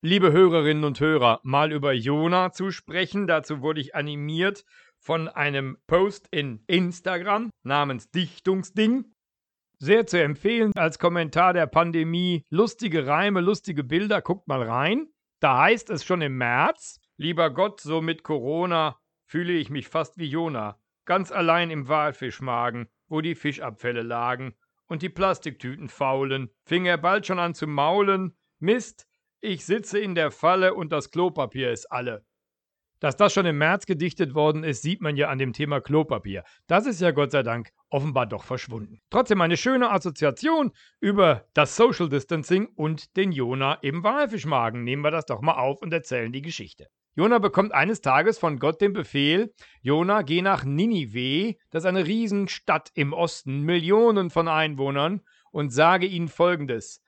liebe Hörerinnen und Hörer, mal über Jona zu sprechen. Dazu wurde ich animiert von einem Post in Instagram namens Dichtungsding. Sehr zu empfehlen als Kommentar der Pandemie. Lustige Reime, lustige Bilder, guckt mal rein. Da heißt es schon im März, lieber Gott, so mit Corona fühle ich mich fast wie Jona, ganz allein im Walfischmagen, wo die Fischabfälle lagen und die Plastiktüten faulen, fing er bald schon an zu maulen. Mist, ich sitze in der Falle und das Klopapier ist alle. Dass das schon im März gedichtet worden ist, sieht man ja an dem Thema Klopapier. Das ist ja Gott sei Dank offenbar doch verschwunden. Trotzdem eine schöne Assoziation über das Social Distancing und den Jona im Walfischmagen. Nehmen wir das doch mal auf und erzählen die Geschichte. Jona bekommt eines Tages von Gott den Befehl, Jona, geh nach Ninive, das ist eine Riesenstadt im Osten, Millionen von Einwohnern, und sage ihnen folgendes.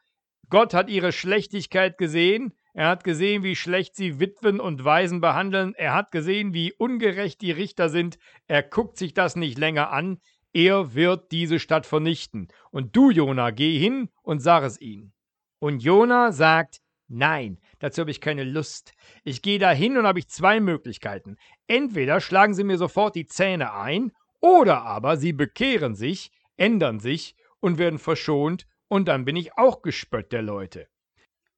Gott hat ihre Schlechtigkeit gesehen, er hat gesehen, wie schlecht sie Witwen und Waisen behandeln. Er hat gesehen, wie ungerecht die Richter sind. Er guckt sich das nicht länger an. Er wird diese Stadt vernichten. Und du, Jona, geh hin und sag es ihm. Und Jona sagt, nein, dazu habe ich keine Lust. Ich gehe da hin und habe ich zwei Möglichkeiten. Entweder schlagen sie mir sofort die Zähne ein, oder aber sie bekehren sich, ändern sich und werden verschont, und dann bin ich auch gespött der Leute.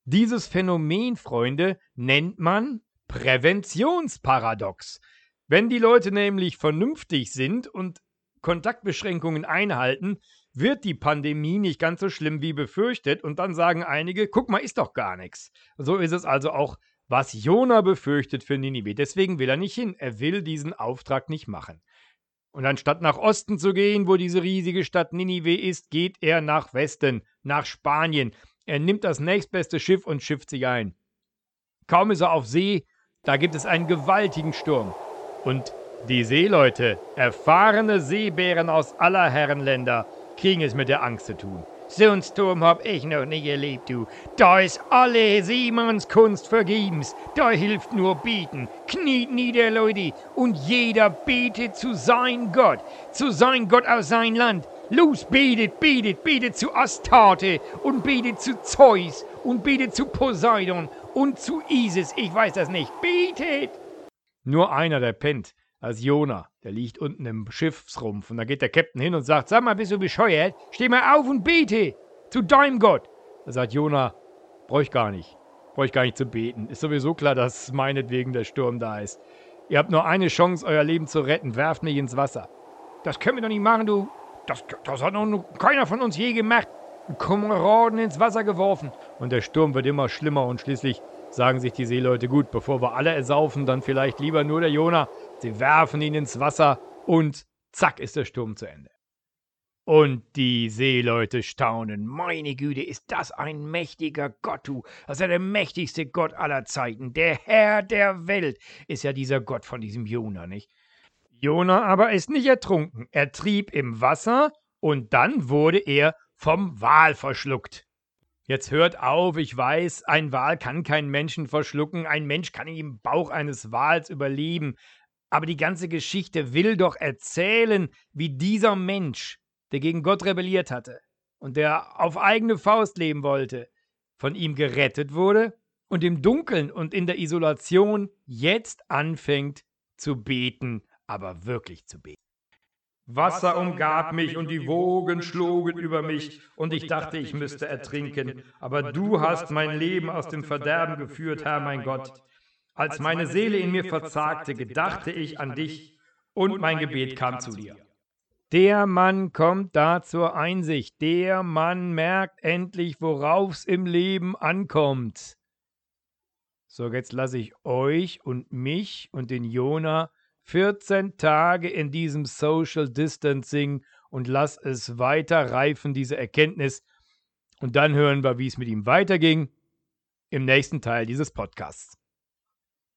Dieses Phänomen, Freunde, nennt man Präventionsparadox. Wenn die Leute nämlich vernünftig sind und Kontaktbeschränkungen einhalten, wird die Pandemie nicht ganz so schlimm wie befürchtet und dann sagen einige, guck mal, ist doch gar nichts. So ist es also auch, was Jona befürchtet für Ninive. Deswegen will er nicht hin. Er will diesen Auftrag nicht machen. Und anstatt nach Osten zu gehen, wo diese riesige Stadt Ninive ist, geht er nach Westen, nach Spanien. Er nimmt das nächstbeste Schiff und schifft sich ein. Kaum ist er auf See, da gibt es einen gewaltigen Sturm. Und die Seeleute, erfahrene Seebären aus aller Herrenländer, kriegen es mit der Angst zu tun. So einen Sturm hab ich noch nie erlebt, du. Da ist alle Seemannskunst vergebens. Da hilft nur beten. Kniet nieder, Leute, und jeder betet zu sein Gott, zu sein Gott aus sein Land. Los, betet, betet, betet zu Astarte und betet zu Zeus und betet zu Poseidon und zu Isis. Ich weiß das nicht. Betet! Nur einer, der pennt, als Jona. Der liegt unten im Schiffsrumpf. Und da geht der Captain hin und sagt: Sag mal, bist du bescheuert? Steh mal auf und bete zu deinem Gott. Da sagt Jona: Brauch ich gar nicht. Brauch ich gar nicht zu beten. Ist sowieso klar, dass meinetwegen der Sturm da ist. Ihr habt nur eine Chance, euer Leben zu retten. Werft mich ins Wasser. Das können wir doch nicht machen, du das, das hat noch keiner von uns je gemacht. Kameraden ins Wasser geworfen. Und der Sturm wird immer schlimmer und schließlich sagen sich die Seeleute, gut, bevor wir alle ersaufen, dann vielleicht lieber nur der Jona. Sie werfen ihn ins Wasser und zack ist der Sturm zu Ende. Und die Seeleute staunen. Meine Güte, ist das ein mächtiger Gott, du. Das ist ja der mächtigste Gott aller Zeiten. Der Herr der Welt ist ja dieser Gott von diesem Jona, nicht? Jona aber ist nicht ertrunken. Er trieb im Wasser und dann wurde er vom Wal verschluckt. Jetzt hört auf, ich weiß, ein Wal kann keinen Menschen verschlucken, ein Mensch kann im Bauch eines Wals überleben, aber die ganze Geschichte will doch erzählen, wie dieser Mensch, der gegen Gott rebelliert hatte und der auf eigene Faust leben wollte, von ihm gerettet wurde und im Dunkeln und in der Isolation jetzt anfängt zu beten aber wirklich zu beten. Wasser umgab mich und die Wogen schlugen über mich, und ich dachte, ich müsste ertrinken. Aber du hast mein Leben aus dem Verderben geführt, Herr mein Gott. Als meine Seele in mir verzagte, gedachte ich an dich, und mein Gebet kam zu dir. Der Mann kommt da zur Einsicht. Der Mann merkt endlich, worauf's im Leben ankommt. So, jetzt lasse ich euch und mich und den Jona 14 Tage in diesem Social Distancing und lass es weiter reifen, diese Erkenntnis. Und dann hören wir, wie es mit ihm weiterging im nächsten Teil dieses Podcasts.